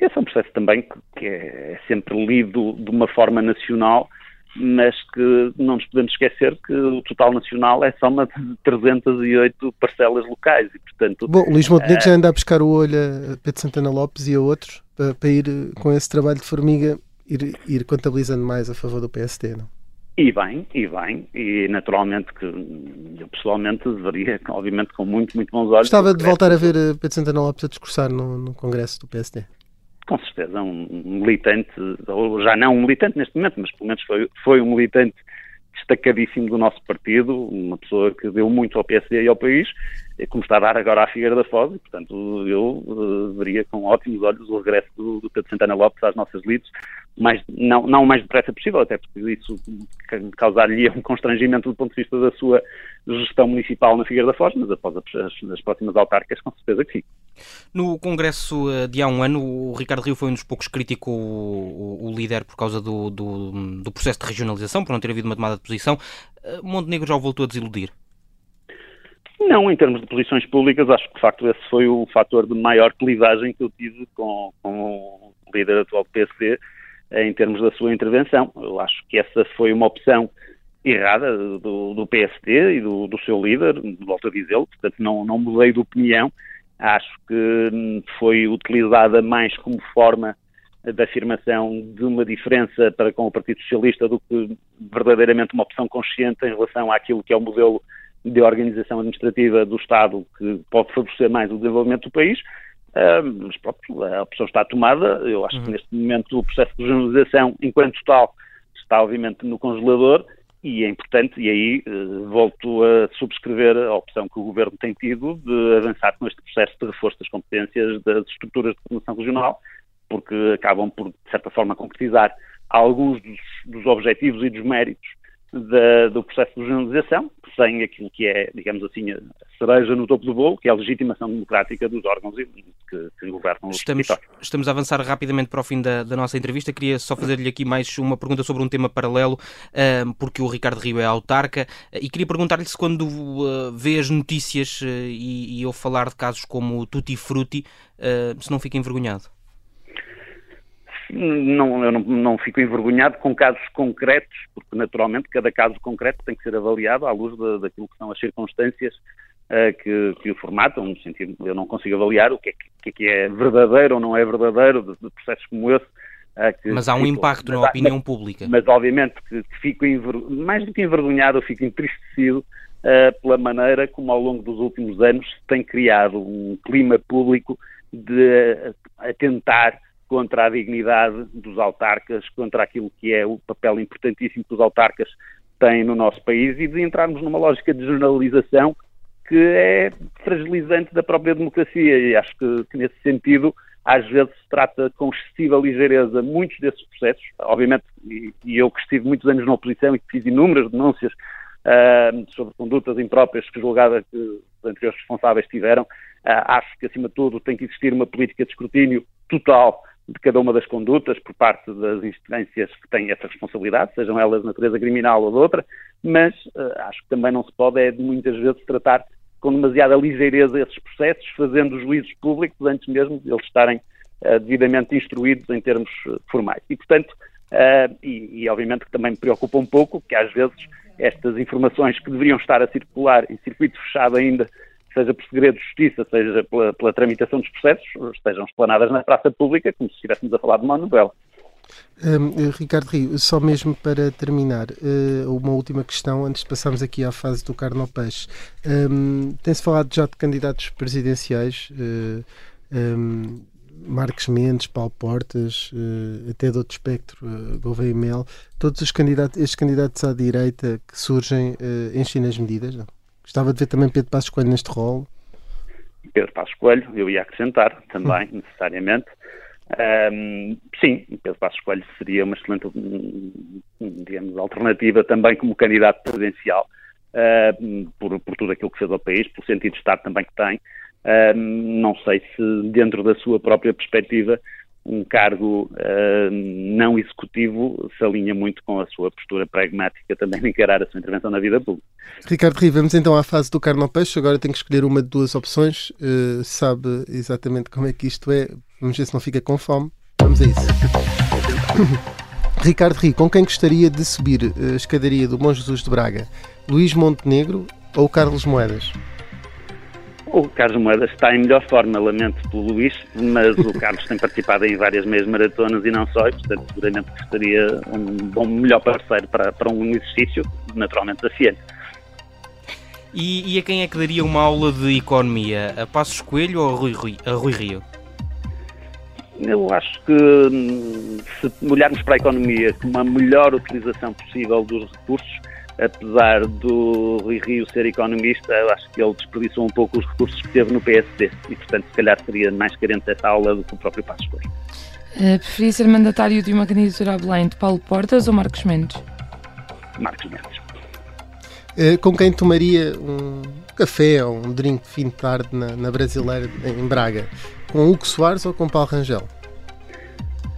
Esse é um processo também que, que é sempre lido de uma forma nacional, mas que não nos podemos esquecer que o total nacional é soma de 308 parcelas locais e, portanto, Bom, Luís Montenegro eh, já anda a buscar o olho a Pedro Santana Lopes e a outros para, para ir eh, com esse trabalho de formiga, ir, ir contabilizando mais a favor do PSD, não? E bem, e bem, e naturalmente que eu pessoalmente deveria, obviamente com muito, muito bons olhos. Gostava de voltar a ver eh, Pedro Santana Lopes a discursar no, no Congresso do PSD. Com certeza, um um militante, ou já não um militante neste momento, mas pelo menos foi, foi um militante destacadíssimo do nosso partido, uma pessoa que deu muito ao PSD e ao país, como está a dar agora à Figueira da Foz, e portanto eu eh, veria com ótimos olhos o regresso do, do Pedro Santana Lopes às nossas lides, mais, não, não o mais depressa possível, até porque isso ca- causaria um constrangimento do ponto de vista da sua gestão municipal na Figueira da Foz, mas após as, as próximas autárquicas, com certeza que sim. No Congresso eh, de há um ano, o Ricardo Rio foi um dos poucos que criticou o, o- o líder por causa do, do, do processo de regionalização, por não ter havido uma tomada de posição. Eh, Montenegro já o voltou a desiludir. Não, em termos de posições públicas, acho que de facto esse foi o fator de maior clivagem que eu tive com, com o líder atual do PSD eh, em termos da sua intervenção. Eu acho que essa foi uma opção errada do, do PSD e do, do seu líder, volto a dizê-lo, portanto não, não mudei de opinião. Acho que hum, foi utilizada mais como forma de afirmação de uma diferença para com o Partido Socialista do que verdadeiramente uma opção consciente em relação àquilo que é o modelo de organização administrativa do Estado que pode favorecer mais o desenvolvimento do país. Ah, mas pronto, a opção está tomada. Eu acho que neste momento o processo de regionalização, enquanto tal, está obviamente no congelador e é importante, e aí eh, volto a subscrever a opção que o Governo tem tido de avançar com este processo de reforço das competências das estruturas de coordenação regional, porque acabam por, de certa forma, concretizar alguns dos, dos objetivos e dos méritos da- do processo de regionalização, sem aquilo que é, digamos assim, a cereja no topo do bolo, que é a legitimação democrática dos órgãos que, que governam os Estamos, territórios. estamos a avançar rapidamente para o fim da, da nossa entrevista. Queria só fazer-lhe aqui mais uma pergunta sobre um tema paralelo, ahm, porque o Ricardo Rio é autarca, e queria perguntar-lhe se quando ah, vê as notícias eh, e, e ouve falar de casos como o Tutti Frutti, ah, se não fica envergonhado. Não, eu não, não fico envergonhado com casos concretos, porque naturalmente cada caso concreto tem que ser avaliado à luz da- daquilo que são as circunstâncias eh, que, que o formatam, no sentido eu não consigo avaliar o que é que, que é, que é verdadeiro ou não é verdadeiro de, de processos como esse. eh, que Mas há um impacto mas na opinião mas- pública. Mas obviamente que, fico mais do que envergonhado, eu fico entristecido eh, pela maneira como ao longo dos últimos anos se tem criado um clima público de atentar contra a dignidade dos autarcas, contra aquilo que é o papel importantíssimo que os autarcas têm no nosso país e de entrarmos numa lógica de generalização que é fragilizante da própria democracia e acho que, que nesse sentido às vezes se trata com excessiva ligeireza muitos desses processos. Obviamente, e, e eu que estive muitos anos na oposição e que fiz inúmeras denúncias uh, sobre condutas impróprias que julgava que os anteriores responsáveis tiveram, uh, acho que, acima de tudo, tem que existir uma política de escrutínio total de cada uma das condutas por parte das instâncias que têm essa responsabilidade, sejam elas de natureza criminal ou de outra, mas uh, acho que também não se pode, é, muitas vezes, tratar com demasiada ligeireza esses processos, fazendo juízos públicos antes mesmo de eles estarem uh, devidamente instruídos em termos uh, formais. E, portanto, uh, e, e, obviamente que também me preocupa um pouco que às vezes estas informações que deveriam estar a circular em circuito fechado ainda, seja por segredo de justiça, seja pela, pela tramitação dos processos, estejam explanadas na praça pública, como se estivéssemos a falar de uma novela. Um, Ricardo Rio, só mesmo para terminar, uh, uma última questão antes de passarmos aqui à fase do carne ao peixe. Um, Tem-se falado já de candidatos presidenciais, uh, um, Marcos Mendes, Paulo Portas, até de outro espectro, Gouveia Mel, todos os candidatos, estes candidatos à direita que surgem enchem as medidas? Não? Gostava de ver também Pedro Passos Coelho neste rol. Pedro Passos Coelho, eu ia acrescentar também, necessariamente. Um, sim, Pedro Passos Coelho seria uma excelente, digamos, alternativa também como candidato presidencial, uh, por, por, tudo aquilo que fez ao país, pelo sentido de Estado também que tem. Uh, não sei se dentro da sua própria perspectiva um cargo uh, não executivo se alinha muito com a sua postura pragmática também de encarar a sua intervenção na vida pública. Ricardo Rio, vamos então à fase do carne ao peixe. Agora tem que escolher uma de duas opções. Uh, sabe exatamente como é que isto é. Vamos ver se não fica com fome. Vamos a isso. Ricardo Rio, com quem gostaria de subir a escadaria do Bom Jesus de Braga? Luís Montenegro ou Carlos Moedas? O Carlos Moedas está em melhor forma, lamento pelo Luís, mas o Carlos tem participado em várias meias maratonas e não só, e portanto seguramente que seria um bom, melhor parceiro para, para um exercício naturalmente desafiante. E, e, a quem é que daria uma aula de economia? A Passos Coelho ou a Rui, Rui, a Rui Rio? Eu acho que hum, se olharmos para a economia com uma melhor utilização possível dos recursos, apesar do Rui Rio ser economista, eu acho que ele desperdiçou um pouco os recursos que teve no PSD e, portanto, se calhar seria mais carente essa aula do que o próprio Passos Coelho. Uh, preferia ser mandatário de uma candidatura a Belém de Paulo Portas ou Marcos Mendes? Marcos Mendes. Uh, com quem tomaria um café ou um drink fim de tarde na, na Brasileira, em Braga? Com Hugo Soares ou com Paulo Rangel?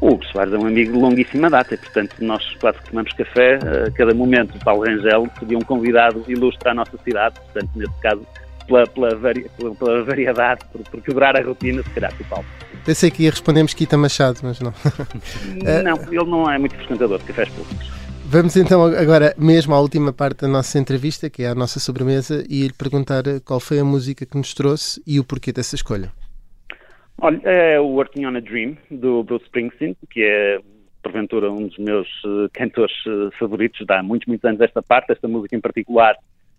O Hugo Soares é um amigo de longuíssima data e, portanto, nós quase que tomamos café a cada momento. O Paulo Rangel seria um convidado ilustre à nossa cidade, portanto, nesse caso, pela, pela, vari, pela, pela variedade, por, por, quebrar a rotina, se calhar o Paulo. Pensei que ia responder Mesquita Machado, mas não. não, ele não é muito frequentador de cafés públicos. Vamos então agora mesmo à última parte da nossa entrevista, que é a nossa sobremesa, e lhe perguntar qual foi a música que nos trouxe e o porquê dessa escolha. Olha, é o Working on a Dream, do Bruce Springsteen, que é, porventura, um dos meus uh, cantores uh, favoritos, dá muitos, muitos anos esta parte, esta música em particular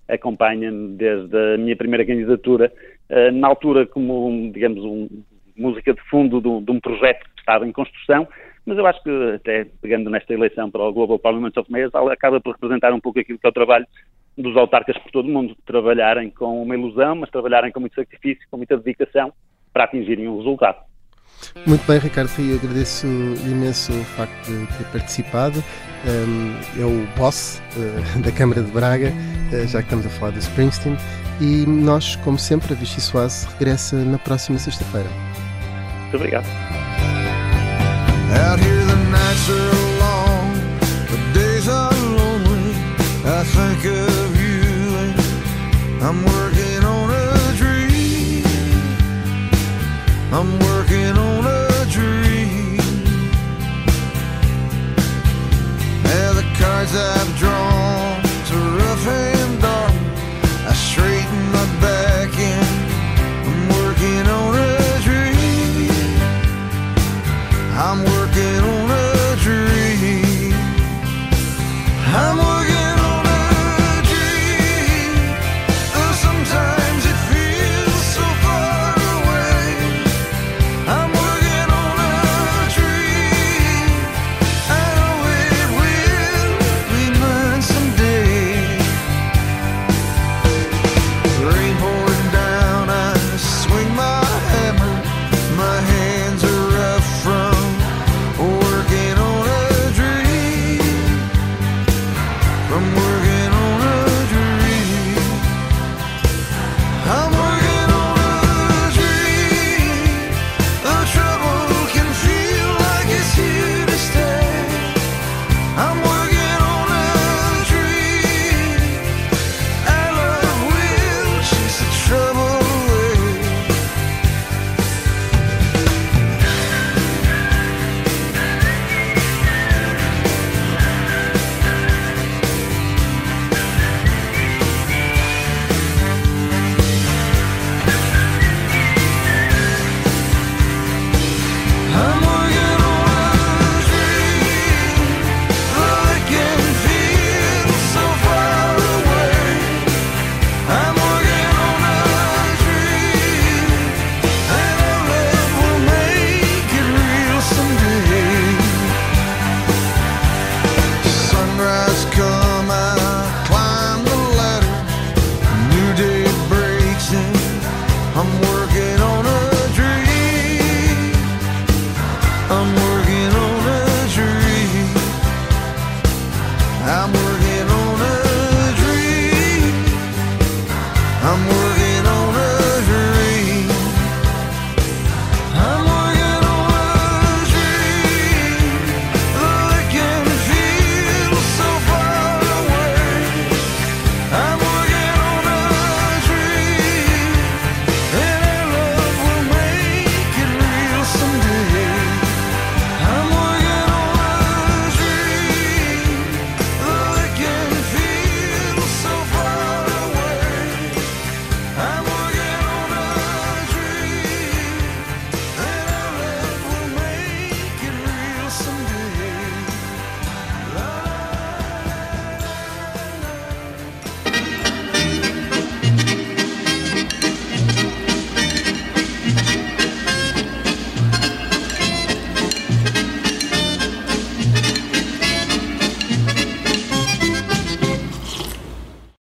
acompanha-me desde a minha primeira candidatura, uh, na altura como, digamos, um, música de fundo de um, de um projeto que estava em construção, mas eu acho que, até pegando nesta eleição para o Global Parliament of Mayors, acaba por representar um pouco aquilo que é o trabalho dos autarcas por todo o mundo, trabalharem com uma ilusão, mas trabalharem com muito sacrifício, com muita dedicação, para atingirem um resultado. Muito bem, Ricardo Rio, agradeço imenso o facto de ter participado. Um, é o boss uh, da Câmara de Braga, uh, já que estamos a falar do Springsteen. E nós, como sempre, a Vichy Soase regressa na próxima sexta-feira. Muito obrigado. Out here the nights are long, the days are lonely. I think of you and I'm working I'm working